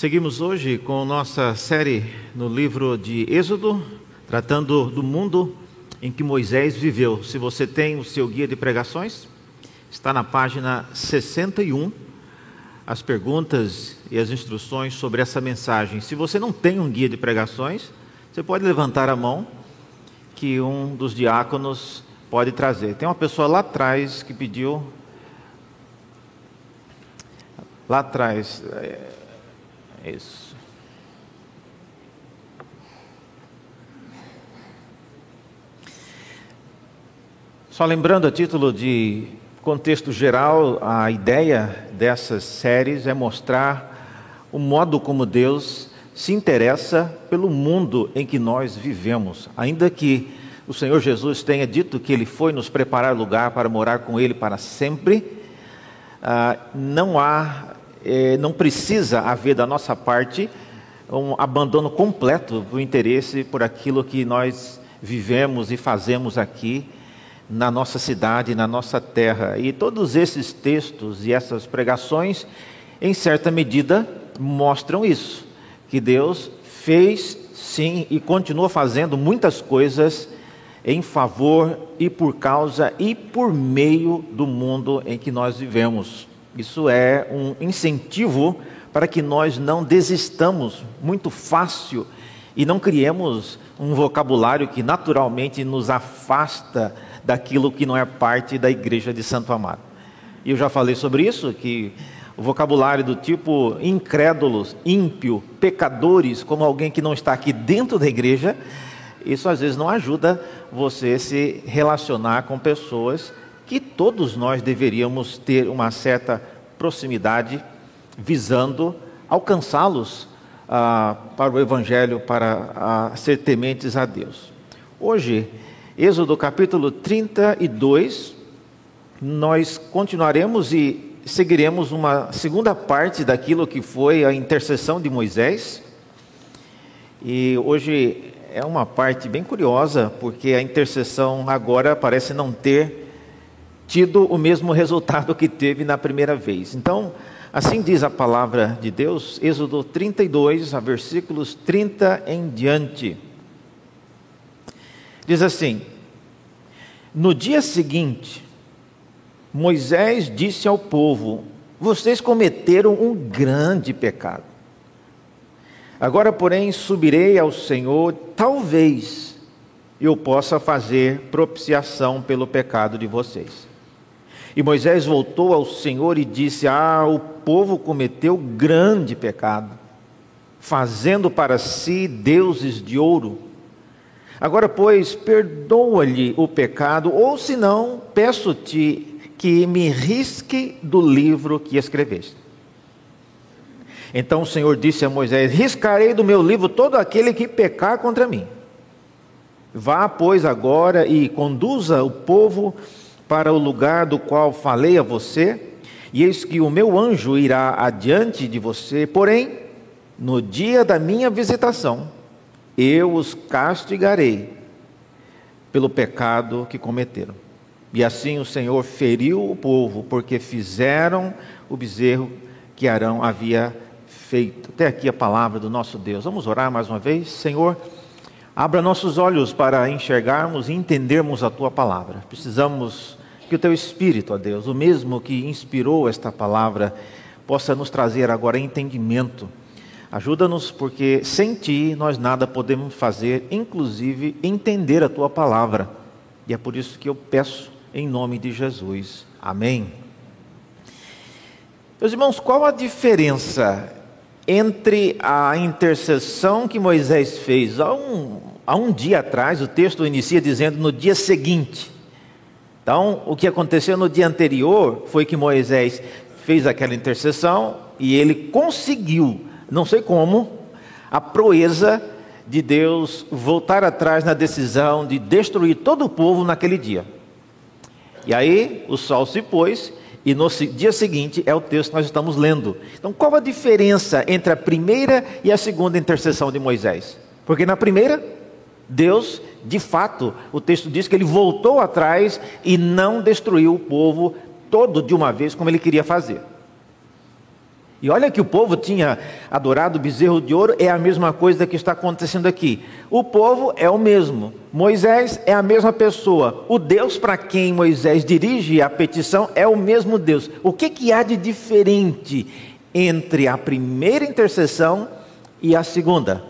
Seguimos hoje com nossa série no livro de Êxodo, tratando do mundo em que Moisés viveu. Se você tem o seu guia de pregações, está na página 61, as perguntas e as instruções sobre essa mensagem. Se você não tem um guia de pregações, você pode levantar a mão que um dos diáconos pode trazer. Tem uma pessoa lá atrás que pediu. Lá atrás. É isso. Só lembrando a título de contexto geral, a ideia dessas séries é mostrar o modo como Deus se interessa pelo mundo em que nós vivemos. Ainda que o Senhor Jesus tenha dito que Ele foi nos preparar lugar para morar com Ele para sempre, ah, não há é, não precisa haver da nossa parte um abandono completo do interesse por aquilo que nós vivemos e fazemos aqui na nossa cidade, na nossa terra. E todos esses textos e essas pregações, em certa medida, mostram isso, que Deus fez sim e continua fazendo muitas coisas em favor e por causa e por meio do mundo em que nós vivemos. Isso é um incentivo para que nós não desistamos muito fácil e não criemos um vocabulário que naturalmente nos afasta daquilo que não é parte da igreja de Santo Amaro. E eu já falei sobre isso, que o vocabulário do tipo incrédulos, ímpio, pecadores, como alguém que não está aqui dentro da igreja, isso às vezes não ajuda você se relacionar com pessoas que todos nós deveríamos ter uma certa proximidade, visando alcançá-los ah, para o Evangelho, para ah, ser tementes a Deus. Hoje, Êxodo capítulo 32, nós continuaremos e seguiremos uma segunda parte daquilo que foi a intercessão de Moisés. E hoje é uma parte bem curiosa, porque a intercessão agora parece não ter tido o mesmo resultado que teve na primeira vez. Então, assim diz a palavra de Deus, Êxodo 32, a versículos 30 em diante. Diz assim: No dia seguinte, Moisés disse ao povo: Vocês cometeram um grande pecado. Agora, porém, subirei ao Senhor, talvez eu possa fazer propiciação pelo pecado de vocês. E Moisés voltou ao Senhor e disse: Ah, o povo cometeu grande pecado, fazendo para si deuses de ouro. Agora, pois, perdoa-lhe o pecado, ou se não, peço-te que me risque do livro que escreveste. Então o Senhor disse a Moisés: Riscarei do meu livro todo aquele que pecar contra mim. Vá, pois, agora e conduza o povo para o lugar do qual falei a você, e eis que o meu anjo irá adiante de você, porém, no dia da minha visitação, eu os castigarei pelo pecado que cometeram. E assim o Senhor feriu o povo, porque fizeram o bezerro que Arão havia feito. Até aqui a palavra do nosso Deus. Vamos orar mais uma vez? Senhor, abra nossos olhos para enxergarmos e entendermos a tua palavra. Precisamos que o teu Espírito, ó Deus, o mesmo que inspirou esta palavra, possa nos trazer agora entendimento. Ajuda-nos, porque sem ti nós nada podemos fazer, inclusive entender a tua palavra. E é por isso que eu peço em nome de Jesus. Amém. Meus irmãos, qual a diferença entre a intercessão que Moisés fez há um, há um dia atrás? O texto inicia dizendo no dia seguinte. Então, o que aconteceu no dia anterior foi que Moisés fez aquela intercessão e ele conseguiu, não sei como, a proeza de Deus voltar atrás na decisão de destruir todo o povo naquele dia. E aí o sol se pôs e no dia seguinte é o texto que nós estamos lendo. Então, qual a diferença entre a primeira e a segunda intercessão de Moisés? Porque na primeira, Deus de fato, o texto diz que ele voltou atrás e não destruiu o povo todo de uma vez como ele queria fazer. E olha que o povo tinha adorado o bezerro de ouro, é a mesma coisa que está acontecendo aqui. O povo é o mesmo, Moisés é a mesma pessoa, o Deus para quem Moisés dirige a petição é o mesmo Deus. O que, que há de diferente entre a primeira intercessão e a segunda?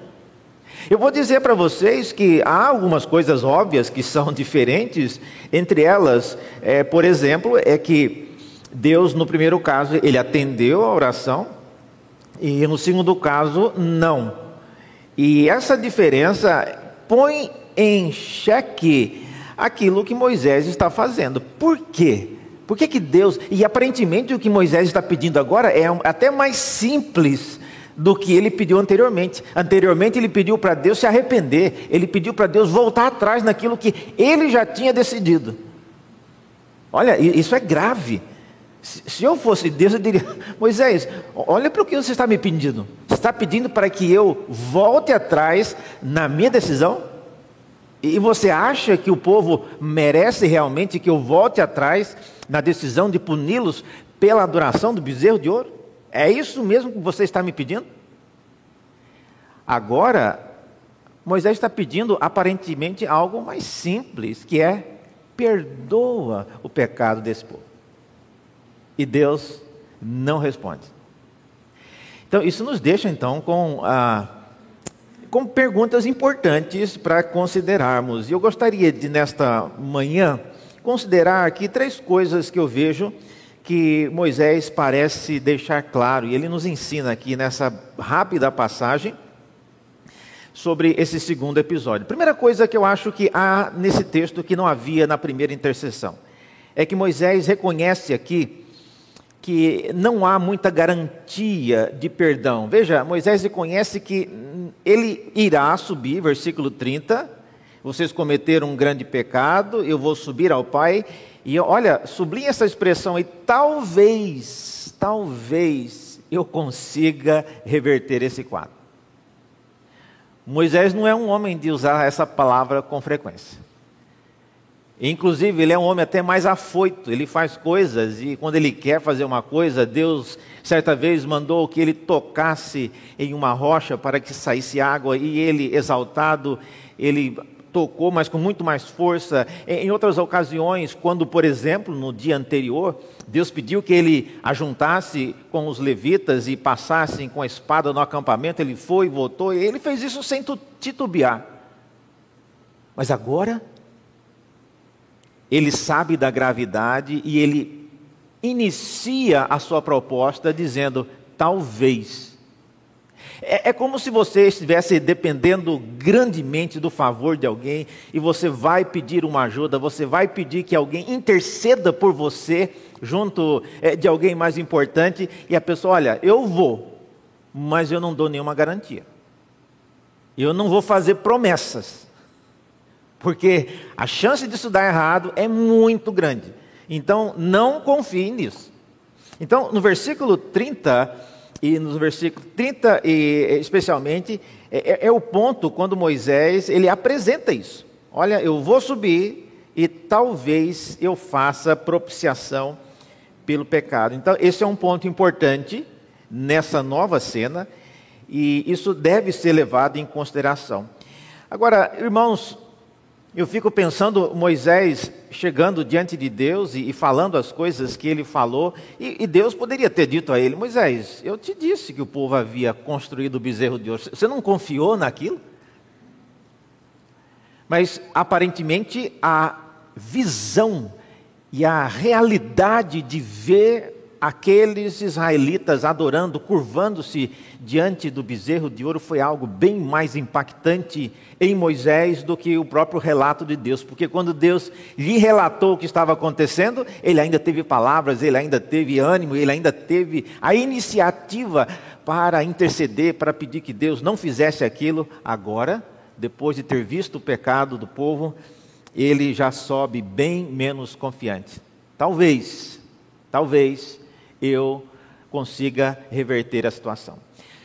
Eu vou dizer para vocês que há algumas coisas óbvias que são diferentes, entre elas, é, por exemplo, é que Deus, no primeiro caso, ele atendeu a oração, e no segundo caso, não. E essa diferença põe em xeque aquilo que Moisés está fazendo. Por quê? Por que, que Deus. E aparentemente o que Moisés está pedindo agora é até mais simples do que ele pediu anteriormente. Anteriormente ele pediu para Deus se arrepender, ele pediu para Deus voltar atrás naquilo que ele já tinha decidido. Olha, isso é grave. Se eu fosse Deus, eu diria: Moisés, olha para o que você está me pedindo. Você está pedindo para que eu volte atrás na minha decisão? E você acha que o povo merece realmente que eu volte atrás na decisão de puni-los pela adoração do bezerro de ouro? É isso mesmo que você está me pedindo? Agora, Moisés está pedindo aparentemente algo mais simples, que é perdoa o pecado desse povo e Deus não responde. Então, isso nos deixa então com, ah, com perguntas importantes para considerarmos. E eu gostaria de, nesta manhã, considerar aqui três coisas que eu vejo que Moisés parece deixar claro, e ele nos ensina aqui nessa rápida passagem sobre esse segundo episódio. Primeira coisa que eu acho que há nesse texto que não havia na primeira intercessão é que Moisés reconhece aqui que não há muita garantia de perdão. Veja, Moisés reconhece que ele irá subir, versículo 30. Vocês cometeram um grande pecado, eu vou subir ao Pai. E olha, sublinha essa expressão aí, talvez, talvez eu consiga reverter esse quadro. Moisés não é um homem de usar essa palavra com frequência. Inclusive, ele é um homem até mais afoito, ele faz coisas e quando ele quer fazer uma coisa, Deus certa vez mandou que ele tocasse em uma rocha para que saísse água e ele, exaltado, ele tocou, mas com muito mais força. Em outras ocasiões, quando, por exemplo, no dia anterior, Deus pediu que ele ajuntasse com os levitas e passassem com a espada no acampamento, ele foi, voltou, ele fez isso sem titubear. Mas agora ele sabe da gravidade e ele inicia a sua proposta dizendo: talvez. É, é, como se você estivesse dependendo grandemente do favor de alguém e você vai pedir uma ajuda, você vai pedir que alguém interceda por você junto é, de alguém mais importante e a pessoa, olha, eu vou, mas eu não dou nenhuma garantia. Eu não vou fazer promessas. Porque a chance disso dar errado é muito grande. Então, não confie nisso. Então, no versículo 30, e no versículo 30, e, especialmente, é, é, é o ponto quando Moisés ele apresenta isso. Olha, eu vou subir e talvez eu faça propiciação pelo pecado. Então, esse é um ponto importante nessa nova cena, e isso deve ser levado em consideração. Agora, irmãos, eu fico pensando Moisés chegando diante de Deus e, e falando as coisas que ele falou, e, e, Deus poderia ter dito a ele: Moisés, eu te disse que o povo havia construído o bezerro de ouro, você não confiou naquilo? Mas aparentemente a visão e a realidade de ver aqueles israelitas adorando, curvando-se diante do bezerro de ouro, foi algo bem mais impactante em Moisés do que o próprio relato de Deus, porque quando Deus lhe relatou o que estava acontecendo, ele ainda teve palavras, ele ainda teve ânimo, ele ainda teve a iniciativa para interceder, para pedir que Deus não fizesse aquilo. Agora, depois de ter visto o pecado do povo, ele já sobe bem menos confiante. Talvez, talvez eu consiga reverter a situação.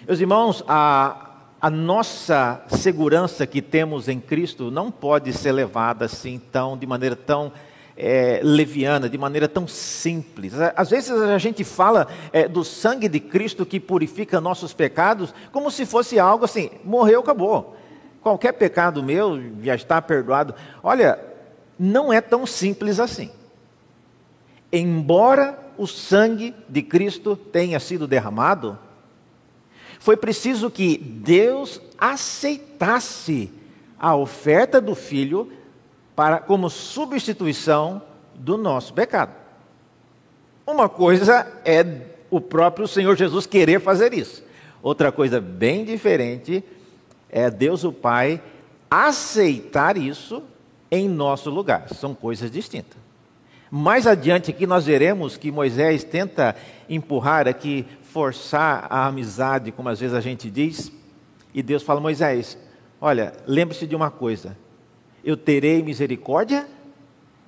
Meus irmãos, a, a nossa segurança que temos em Cristo não pode ser levada assim tão, de maneira tão é, leviana, de maneira tão simples. Às vezes a gente fala é, do sangue de Cristo que purifica nossos pecados como se fosse algo assim, morreu, acabou. Qualquer pecado meu já está perdoado. Olha, não é tão simples assim. Embora o sangue de Cristo tenha sido derramado, foi preciso que Deus aceitasse a oferta do Filho para como substituição do nosso pecado. Uma coisa é o próprio Senhor Jesus querer fazer isso. Outra coisa bem diferente é Deus o Pai aceitar isso em nosso lugar. São coisas distintas. Mais adiante aqui nós veremos que Moisés tenta empurrar aqui, forçar a amizade, como às vezes a gente diz, e Deus fala: Moisés, olha, lembre-se de uma coisa, eu terei misericórdia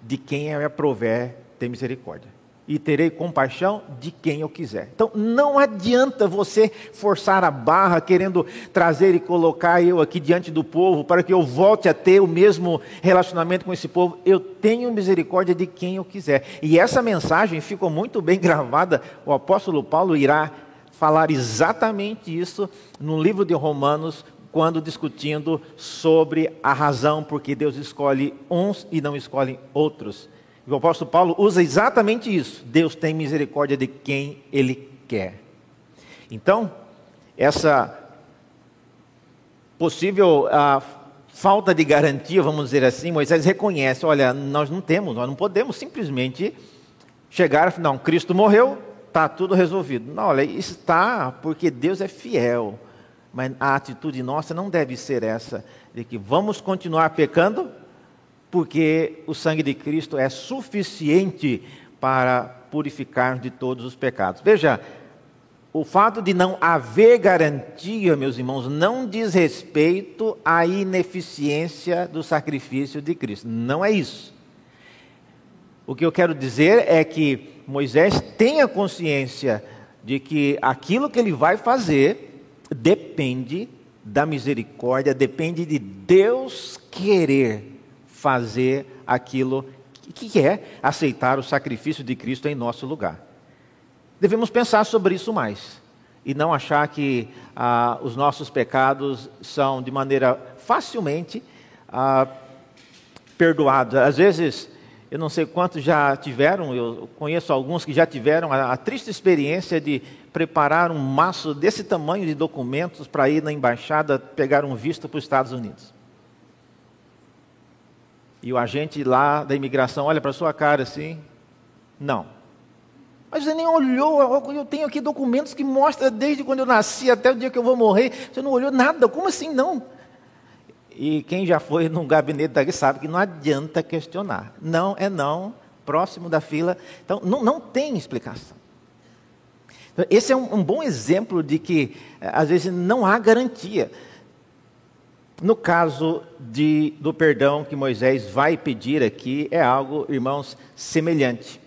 de quem eu aprover ter misericórdia. E terei compaixão de quem eu quiser. Então não adianta você forçar a barra querendo trazer e colocar eu aqui diante do povo para que eu volte a ter o mesmo relacionamento com esse povo. Eu tenho misericórdia de quem eu quiser. E essa mensagem ficou muito bem gravada. O apóstolo Paulo irá falar exatamente isso no livro de Romanos, quando discutindo sobre a razão por que Deus escolhe uns e não escolhe outros. O apóstolo Paulo usa exatamente isso. Deus tem misericórdia de quem ele quer. Então, essa possível a falta de garantia, vamos dizer assim, Moisés reconhece: olha, nós não temos, nós não podemos simplesmente chegar, não, Cristo morreu, está tudo resolvido. Não, olha, está porque Deus é fiel. Mas a atitude nossa não deve ser essa, de que vamos continuar pecando, porque o sangue de Cristo é suficiente para purificar de todos os pecados. Veja, o fato de não haver garantia, meus irmãos, não diz respeito à ineficiência do sacrifício de Cristo. Não é isso. O que eu quero dizer é que Moisés tenha consciência de que aquilo que ele vai fazer depende da misericórdia, depende de Deus querer fazer aquilo que é aceitar o sacrifício de Cristo em nosso lugar. Devemos pensar sobre isso mais e não achar que ah, os nossos pecados são de maneira facilmente ah, perdoados. Às vezes, eu não sei quantos já tiveram, eu conheço alguns que já tiveram a, a triste experiência de preparar um maço desse tamanho de documentos para ir na embaixada pegar um visto para os Estados Unidos. E o agente lá da imigração olha para sua cara assim: não. Mas você nem olhou, eu tenho aqui documentos que mostram desde quando eu nasci até o dia que eu vou morrer. Você não olhou nada, como assim não? E quem já foi num gabinete daqui sabe que não adianta questionar. Não é não, próximo da fila. Então, não, não tem explicação. Esse é um, um bom exemplo de que, eh, às vezes, não há garantia. No caso de, do perdão que Moisés vai pedir aqui, é algo, irmãos, semelhante.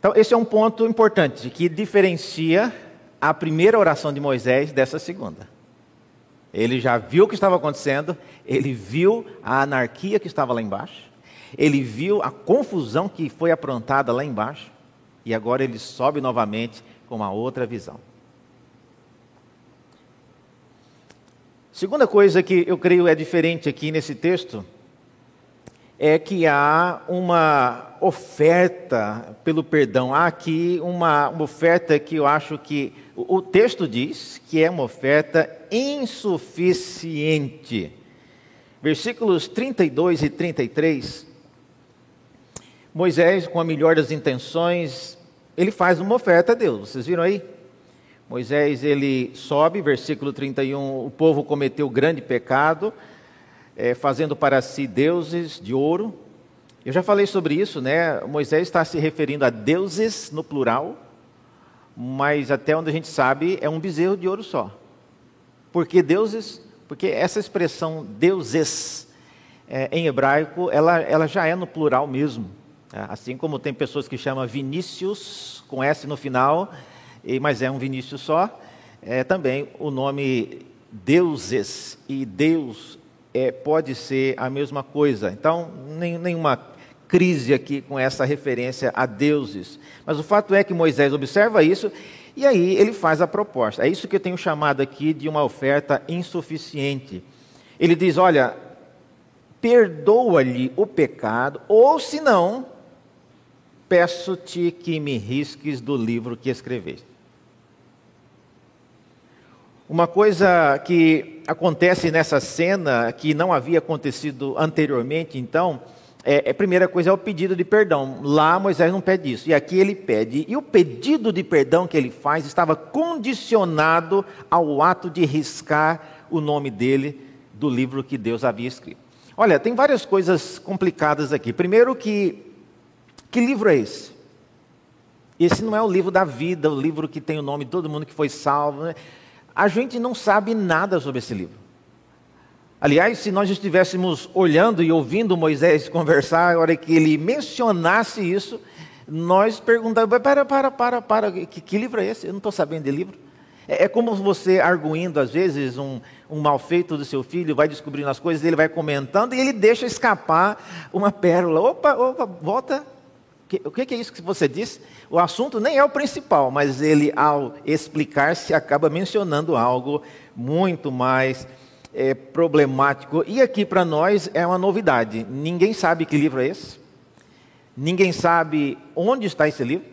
Então, esse é um ponto importante que diferencia a primeira oração de Moisés dessa segunda. Ele já viu o que estava acontecendo, ele viu a anarquia que estava lá embaixo, ele viu a confusão que foi aprontada lá embaixo, e agora ele sobe novamente com uma outra visão. Segunda coisa que eu creio é diferente aqui nesse texto é que há uma oferta pelo perdão. Há aqui uma, uma oferta que eu acho que o, o texto diz que é uma oferta insuficiente. Versículos 32 e 33 Moisés, com a melhor das intenções, ele faz uma oferta a Deus. Vocês viram aí? Moisés, ele sobe, versículo 31, o povo cometeu grande pecado, é, fazendo para si deuses de ouro. Eu já falei sobre isso, né? Moisés está se referindo a deuses no plural, mas até onde a gente sabe é um bezerro de ouro só. Por que deuses? Porque essa expressão deuses é, em hebraico, ela, ela já é no plural mesmo. É, assim como tem pessoas que chamam Vinícius, com S no final, mas é um Vinícius só, é também o nome deuses e Deus é, pode ser a mesma coisa. Então, nem, nenhuma crise aqui com essa referência a deuses. Mas o fato é que Moisés observa isso e aí ele faz a proposta. É isso que eu tenho chamado aqui de uma oferta insuficiente. Ele diz: Olha, perdoa-lhe o pecado, ou se não, peço-te que me risques do livro que escreveste. Uma coisa que acontece nessa cena, que não havia acontecido anteriormente, então, é, a primeira coisa é o pedido de perdão. Lá Moisés não pede isso, e aqui ele pede. E o pedido de perdão que ele faz estava condicionado ao ato de riscar o nome dele do livro que Deus havia escrito. Olha, tem várias coisas complicadas aqui. Primeiro que que livro é esse? Esse não é o livro da vida, o livro que tem o nome de todo mundo que foi salvo. Né? A gente não sabe nada sobre esse livro. Aliás, se nós estivéssemos olhando e ouvindo Moisés conversar, a hora que ele mencionasse isso, nós perguntávamos: para, para, para, para, que, que livro é esse? Eu não estou sabendo de livro. É, é, como você arguindo, às vezes, um, um mal feito do seu filho, vai descobrindo as coisas, ele vai comentando e ele deixa escapar uma pérola. Opa, opa, volta. O que, é isso que você disse? O assunto nem é o principal, mas ele, ao explicar-se, acaba mencionando algo muito mais é, problemático. E aqui para nós é uma novidade. Ninguém sabe que livro é esse. Ninguém sabe onde está esse livro.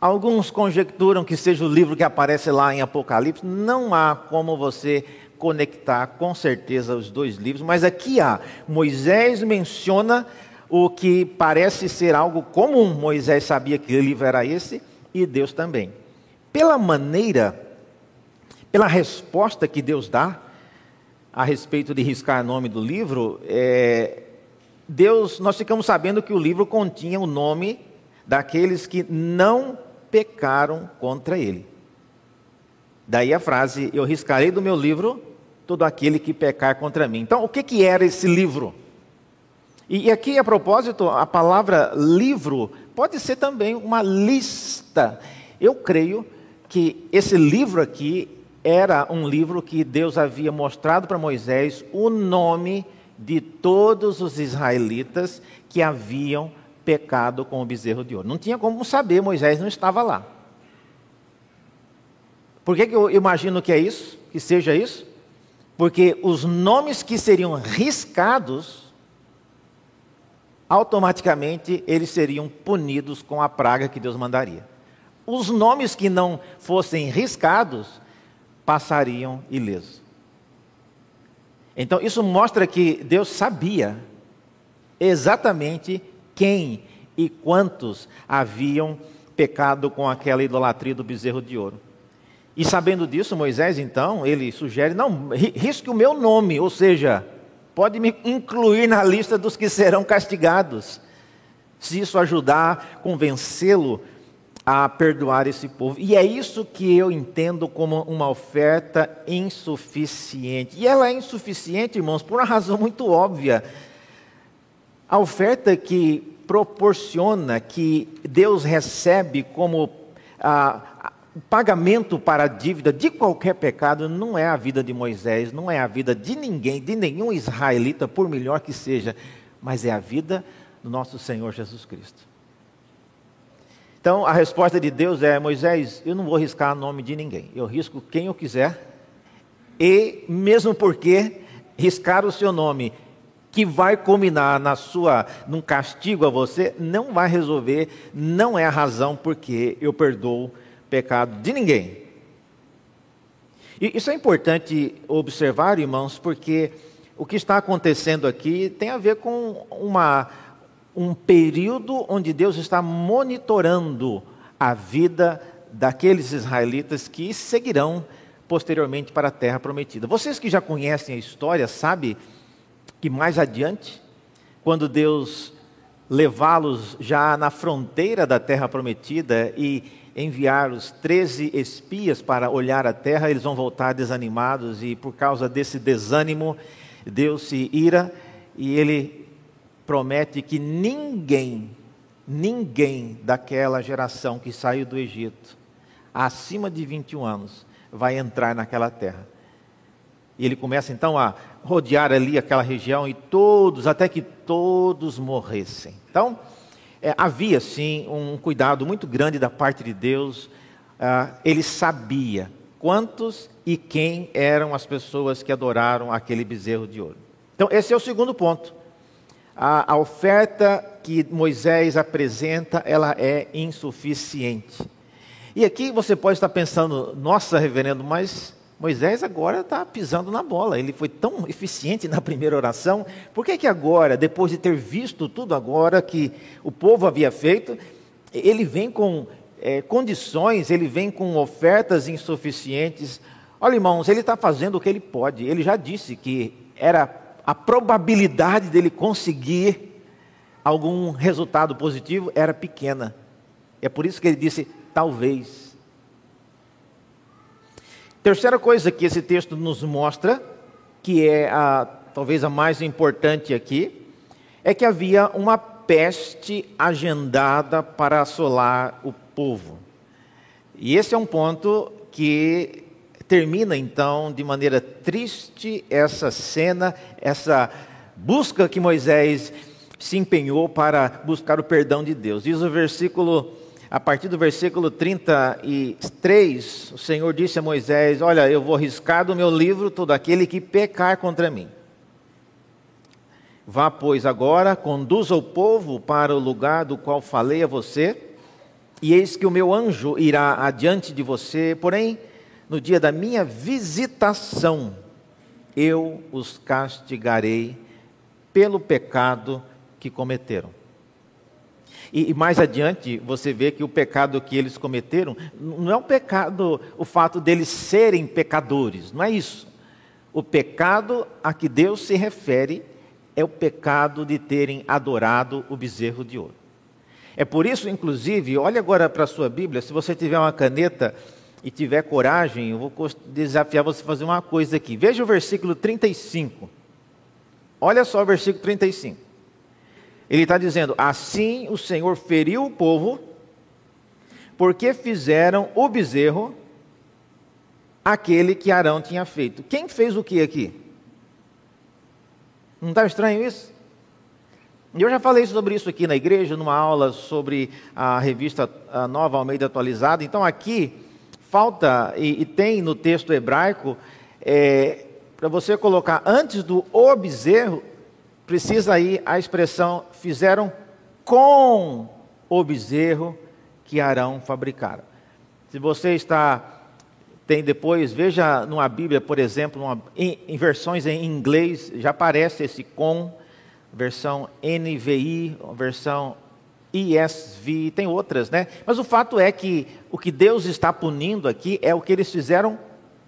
Alguns conjecturam que seja o livro que aparece lá em Apocalipse. Não há como você conectar com certeza os dois livros, mas aqui há. Moisés menciona o que parece ser algo comum. Moisés sabia que o livro era esse e Deus também. Pela maneira, pela resposta que Deus dá a respeito de riscar o nome do livro, é, Deus, nós ficamos sabendo que o livro continha o nome daqueles que não pecaram contra ele. Daí a frase: Eu riscarei do meu livro todo aquele que pecar contra mim. Então, o que, que era esse livro? E aqui, a propósito, a palavra livro pode ser também uma lista. Eu creio que esse livro aqui era um livro que Deus havia mostrado para Moisés o nome de todos os israelitas que haviam pecado com o bezerro de ouro. Não tinha como saber, Moisés não estava lá. Por que, que eu imagino que é isso? Que seja isso? Porque os nomes que seriam riscados automaticamente eles seriam punidos com a praga que Deus mandaria. Os nomes que não fossem riscados passariam ilesos. Então, isso mostra que Deus sabia exatamente quem e quantos haviam pecado com aquela idolatria do bezerro de ouro. E sabendo disso, Moisés, então, ele sugere: não, risque o meu nome, ou seja, pode me incluir na lista dos que serão castigados, se isso ajudar a convencê-lo a perdoar esse povo. E é isso que eu entendo como uma oferta insuficiente. E ela é insuficiente, irmãos, por uma razão muito óbvia. A oferta que proporciona, que Deus recebe como a, o pagamento para a dívida de qualquer pecado não é a vida de Moisés, não é a vida de ninguém, de nenhum israelita, por melhor que seja, mas é a vida do nosso Senhor Jesus Cristo. Então a resposta de Deus é: Moisés, eu não vou riscar o nome de ninguém, eu risco quem eu quiser, e mesmo porque riscar o seu nome que vai culminar na sua num castigo a você, não vai resolver, não é a razão porque eu perdoo pecado de ninguém. E isso é importante observar, irmãos, porque o que está acontecendo aqui tem a ver com uma, um período onde Deus está monitorando a vida daqueles israelitas que seguirão posteriormente para a terra prometida. Vocês que já conhecem a história sabem que mais adiante, quando Deus levá-los já na fronteira da terra prometida e enviar os 13 espias para olhar a terra, eles vão voltar desanimados e por causa desse desânimo, Deus se ira e ele promete que ninguém, ninguém daquela geração que saiu do Egito, acima de 21 anos, vai entrar naquela terra. E ele começa então a rodear ali aquela região e todos, até que todos morressem. Então, é, havia sim um cuidado muito grande da parte de Deus. Ah, ele sabia quantos e quem eram as pessoas que adoraram aquele bezerro de ouro. Então, esse é o segundo ponto. A, a oferta que Moisés apresenta, ela é insuficiente. E aqui você pode estar pensando, nossa, reverendo, mas Moisés agora está pisando na bola. Ele foi tão eficiente na primeira oração. Por que, que agora, depois de ter visto tudo agora que o povo havia feito, ele vem com é, condições, ele vem com ofertas insuficientes? Olha, irmãos, ele está fazendo o que ele pode. Ele já disse que era a probabilidade dele conseguir algum resultado positivo era pequena. É por isso que ele disse: talvez. Terceira coisa que esse texto nos mostra, que é a, talvez a mais importante aqui, é que havia uma peste agendada para assolar o povo. E esse é um ponto que termina então de maneira triste essa cena, essa busca que Moisés se empenhou para buscar o perdão de Deus. Diz o versículo a partir do versículo 33, o Senhor disse a Moisés: Olha, eu vou riscar do meu livro todo aquele que pecar contra mim. Vá, pois, agora, conduza o povo para o lugar do qual falei a você, e eis que o meu anjo irá adiante de você, porém, no dia da minha visitação, eu os castigarei pelo pecado que cometeram. E, e, mais adiante você vê que o pecado que eles cometeram não é um pecado o fato deles serem pecadores, não é isso. O pecado a que Deus se refere é o pecado de terem adorado o bezerro de ouro. É por isso, inclusive, olhe agora para a sua Bíblia, se você tiver uma caneta e tiver coragem, eu vou desafiar você a fazer uma coisa aqui. Veja o versículo 35. Olha só o versículo 35. Ele está dizendo: Assim o Senhor feriu o povo, porque fizeram o bezerro, aquele que Arão tinha feito. Quem fez o que aqui? Não está estranho isso? Eu já falei sobre isso aqui na igreja, numa aula sobre a revista Nova Almeida Atualizada. Então aqui falta, e, e tem no texto hebraico, é, para você colocar antes do o bezerro, precisa aí a expressão fizeram com o bezerro que Arão fabricara. Se você está tem depois, veja numa Bíblia, por exemplo, em, em, versões em inglês, já aparece esse com, versão NVI, versão ESV, tem outras, né? Mas o fato é que o que Deus está punindo aqui é o que eles fizeram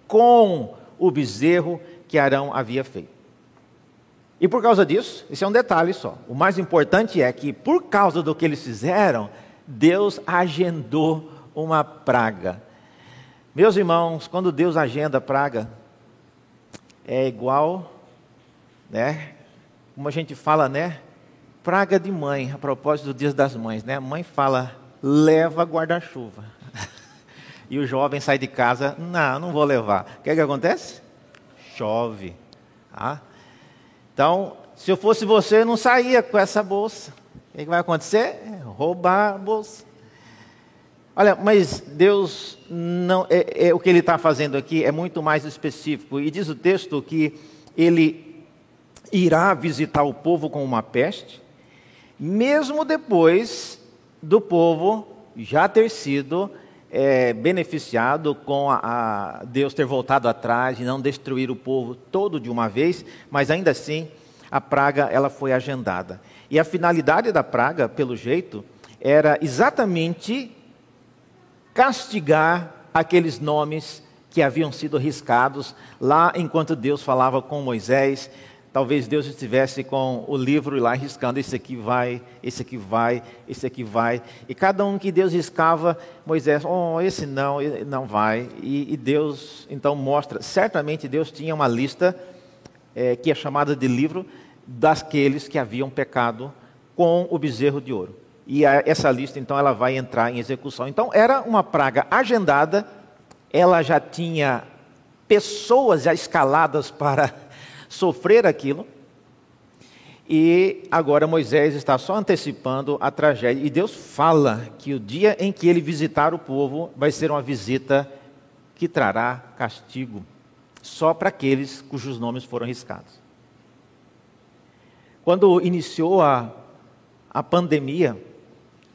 com o bezerro que Arão havia feito. E por causa disso, esse é um detalhe só. O mais importante é que, por causa do que eles fizeram, Deus agendou uma praga. Meus irmãos, quando Deus agenda praga, é igual, né? Como a gente fala, né? Praga de mãe, a propósito do Dia das Mães, né? A mãe fala, leva guarda-chuva. e o jovem sai de casa, não, não vou levar. O que, é que acontece? Chove. Ah, então, se eu fosse você, eu não saía com essa bolsa. O que vai acontecer? roubar a bolsa. Olha, mas Deus não é, é o que Ele está fazendo aqui é muito mais específico. E diz o texto que Ele irá visitar o povo com uma peste, mesmo depois do povo já ter sido é, beneficiado com a, a Deus ter voltado atrás e não destruir o povo todo de uma vez, mas ainda assim a praga ela foi agendada. E a finalidade da praga, pelo jeito, era exatamente castigar aqueles nomes que haviam sido riscados lá enquanto Deus falava com Moisés Talvez Deus estivesse com o livro lá riscando: esse aqui vai, esse aqui vai, esse aqui vai. E cada um que Deus riscava, Moisés, oh, esse não, não vai. E, e Deus então mostra: certamente Deus tinha uma lista é, que é chamada de livro daqueles que haviam pecado com o bezerro de ouro. E a, essa lista então ela vai entrar em execução. Então era uma praga agendada, ela já tinha pessoas já escaladas para sofrer aquilo. E agora Moisés está só antecipando a tragédia. E Deus fala que o dia em que ele visitar o povo vai ser uma visita que trará castigo só para aqueles cujos nomes foram riscados. Quando iniciou a, a pandemia,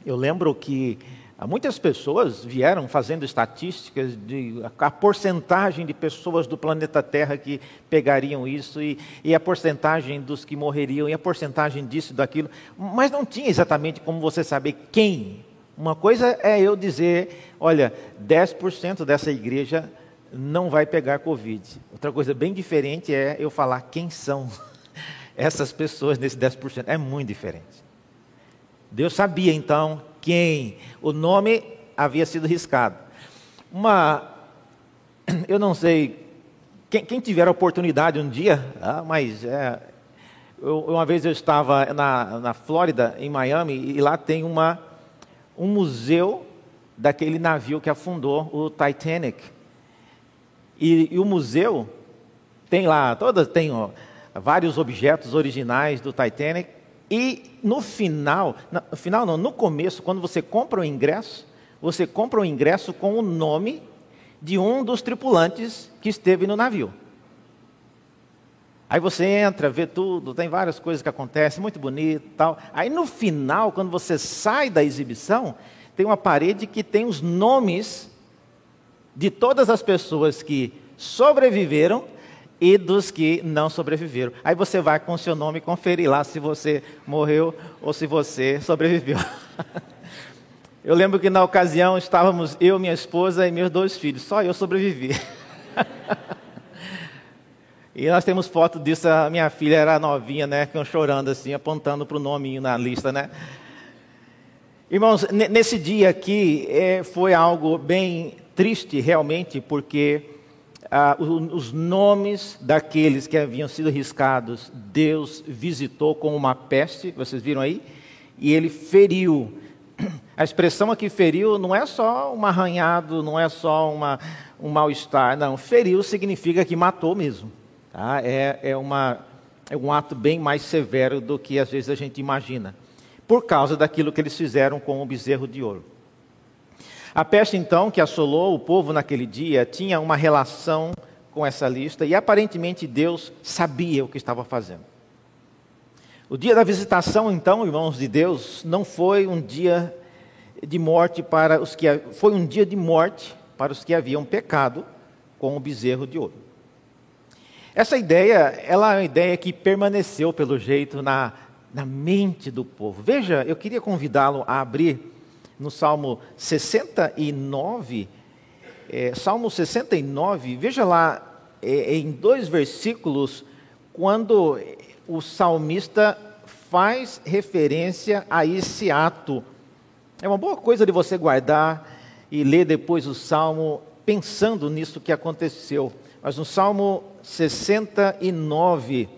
eu lembro que muitas pessoas vieram fazendo estatísticas de a, porcentagem de pessoas do planeta Terra que pegariam isso e, e, a porcentagem dos que morreriam e a porcentagem disso e daquilo, mas não tinha exatamente como você saber quem. Uma coisa é eu dizer, olha, 10% dessa igreja não vai pegar Covid. Outra coisa bem diferente é eu falar quem são essas pessoas nesse 10%. É muito diferente. Deus sabia então quem o nome havia sido riscado. Uma, eu não sei, quem, quem tiver a oportunidade um dia, ah, mas é, eu, uma vez eu estava na, na Flórida, em Miami, e lá tem uma, um museu daquele navio que afundou, o Titanic. E, e o museu tem lá, todas tem ó, vários objetos originais do Titanic. E no final, no final não, no começo, quando você compra o ingresso, você compra o ingresso com o nome de um dos tripulantes que esteve no navio. Aí você entra, vê tudo, tem várias coisas que acontecem, muito bonito tal. Aí no final, quando você sai da exibição, tem uma parede que tem os nomes de todas as pessoas que sobreviveram e dos que não sobreviveram. Aí você vai com o seu nome conferir lá se você morreu ou se você sobreviveu. Eu lembro que na ocasião estávamos eu, minha esposa e meus dois filhos, só eu sobrevivi. E nós temos foto disso, a minha filha era novinha, né, chorando assim, apontando para o nome na lista, né. Irmãos, nesse dia aqui é, foi algo bem triste realmente, porque ah, os nomes daqueles que haviam sido riscados, Deus visitou com uma peste, vocês viram aí? E ele feriu. A expressão aqui feriu não é só um arranhado, não é só uma, um mal-estar, não. Feriu significa que matou mesmo. Tá? É, é, uma, é um ato bem mais severo do que às vezes a gente imagina, por causa daquilo que eles fizeram com o bezerro de ouro. A peste, então, que assolou o povo naquele dia, tinha uma relação com essa lista e aparentemente Deus sabia o que estava fazendo. O dia da visitação, então, irmãos de Deus, não foi um dia de morte para os que foi um dia de morte para os que haviam pecado com o bezerro de ouro. Essa ideia, ela é uma ideia que permaneceu pelo jeito na, na mente do povo. Veja, eu queria convidá-lo a abrir no Salmo 69, é, Salmo 69, veja lá é, em dois versículos, quando o salmista faz referência a esse ato. É uma boa coisa de você guardar e ler depois o salmo pensando nisso que aconteceu. Mas no Salmo 69,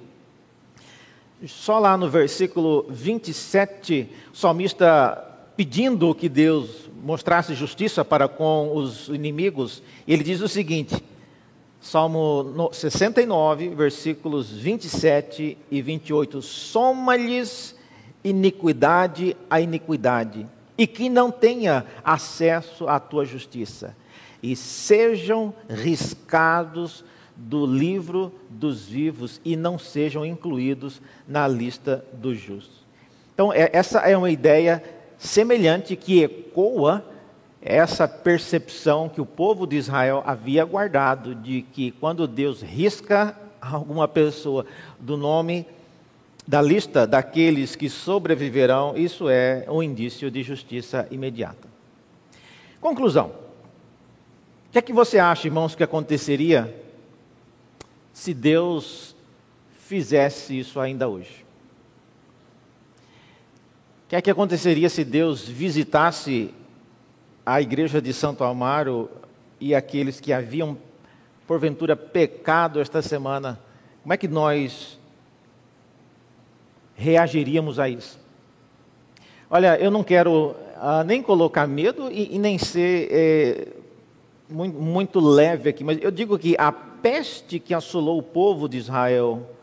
só lá no versículo 27, o salmista pedindo que Deus mostrasse justiça para com os inimigos, ele diz o seguinte: Salmo 69, versículos 27 e 28. Soma-lhes iniquidade a iniquidade, e que não tenha acesso à tua justiça, e sejam riscados do livro dos vivos e não sejam incluídos na lista dos justos. Então, é, essa é uma ideia semelhante que ecoa essa percepção que o povo de Israel havia guardado de que quando Deus risca alguma pessoa do nome da lista daqueles que sobreviverão, isso é um indício de justiça imediata. Conclusão. O que é que você acha, irmãos, que aconteceria se Deus fizesse isso ainda hoje? O que é que aconteceria se Deus visitasse a igreja de Santo Amaro e aqueles que haviam, porventura, pecado esta semana? Como é que nós reagiríamos a isso? Olha, eu não quero ah, nem colocar medo e, e nem ser é, muito, muito leve aqui, mas eu digo que a peste que assolou o povo de Israel,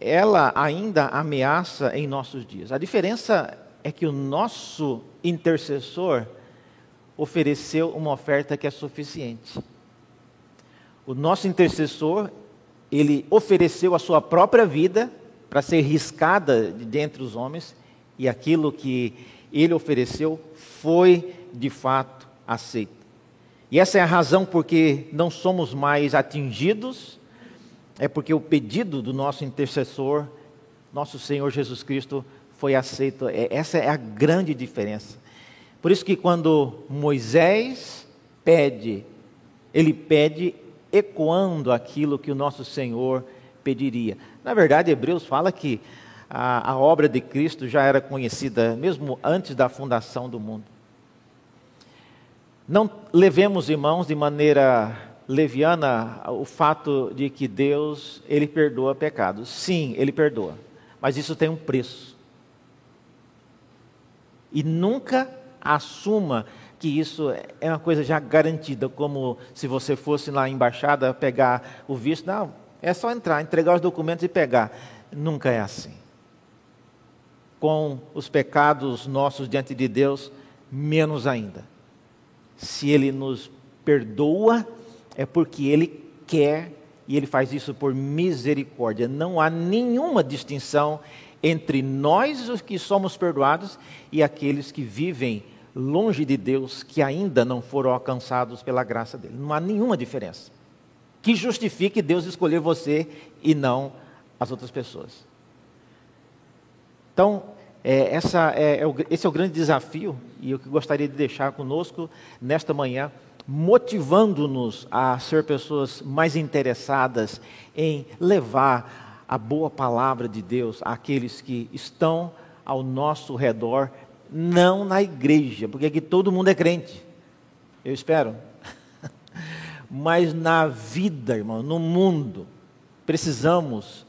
ela ainda ameaça em nossos dias. A diferença é que o nosso intercessor ofereceu uma oferta que é suficiente. O nosso intercessor, ele ofereceu a sua própria vida para ser riscada de dentre os homens, e aquilo que ele ofereceu foi de fato aceito. E essa é a razão porque não somos mais atingidos, é porque o pedido do nosso intercessor, nosso Senhor Jesus Cristo, foi aceito. É, essa é a grande diferença. Por isso que quando Moisés pede, ele pede ecoando aquilo que o nosso Senhor pediria. Na verdade, Hebreus fala que a, a obra de Cristo já era conhecida mesmo antes da fundação do mundo. Não levemos, irmãos, de maneira leviana o fato de que Deus, ele perdoa pecados. Sim, ele perdoa. Mas isso tem um preço. E nunca assuma que isso é uma coisa já garantida, como se você fosse na embaixada pegar o visto. Não, é só entrar, entregar os documentos e pegar. Nunca é assim. Com os pecados nossos diante de Deus, menos ainda. Se Ele nos perdoa, é porque Ele quer e Ele faz isso por misericórdia. Não há nenhuma distinção entre nós, os que somos perdoados, e aqueles que vivem longe de Deus, que ainda não foram alcançados pela graça dele. Não há nenhuma diferença que justifique Deus escolher você e não as outras pessoas. Então, é, essa é, é o, esse é o grande desafio e eu que gostaria de deixar conosco nesta manhã, motivando-nos a ser pessoas mais interessadas em levar a boa palavra de Deus àqueles que estão ao nosso redor não na igreja, porque aqui todo mundo é crente. Eu espero. Mas na vida, irmão, no mundo, precisamos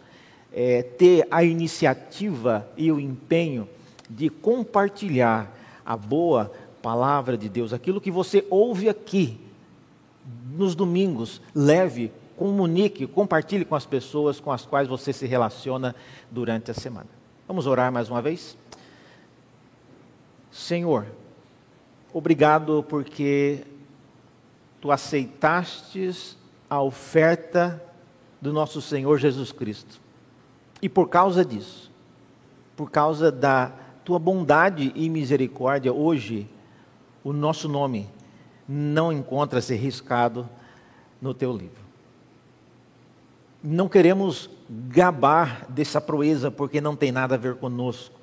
é, ter a iniciativa e o empenho de compartilhar a boa palavra de Deus, aquilo que você ouve aqui nos domingos, leve, comunique, compartilhe com as pessoas com as quais você se relaciona durante a semana. Vamos orar mais uma vez? Senhor, obrigado porque tu aceitastes a oferta do nosso Senhor Jesus Cristo. E por causa disso, por causa da tua bondade e misericórdia, hoje o nosso nome não encontra-se riscado no teu livro. Não queremos gabar dessa proeza porque não tem nada a ver conosco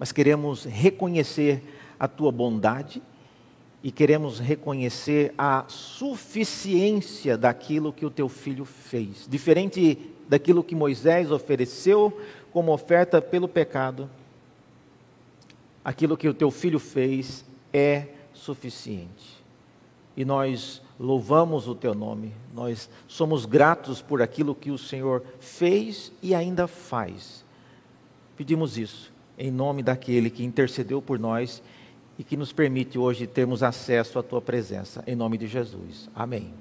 mas queremos reconhecer a tua bondade e queremos reconhecer a suficiência daquilo que o teu filho fez. Diferente daquilo que Moisés ofereceu como oferta pelo pecado, aquilo que o teu filho fez é suficiente. E nós louvamos o teu nome, nós somos gratos por aquilo que o Senhor fez e ainda faz. Pedimos isso em nome daquele que intercedeu por nós e que nos permite hoje termos acesso à tua presença. Em nome de Jesus. Amém.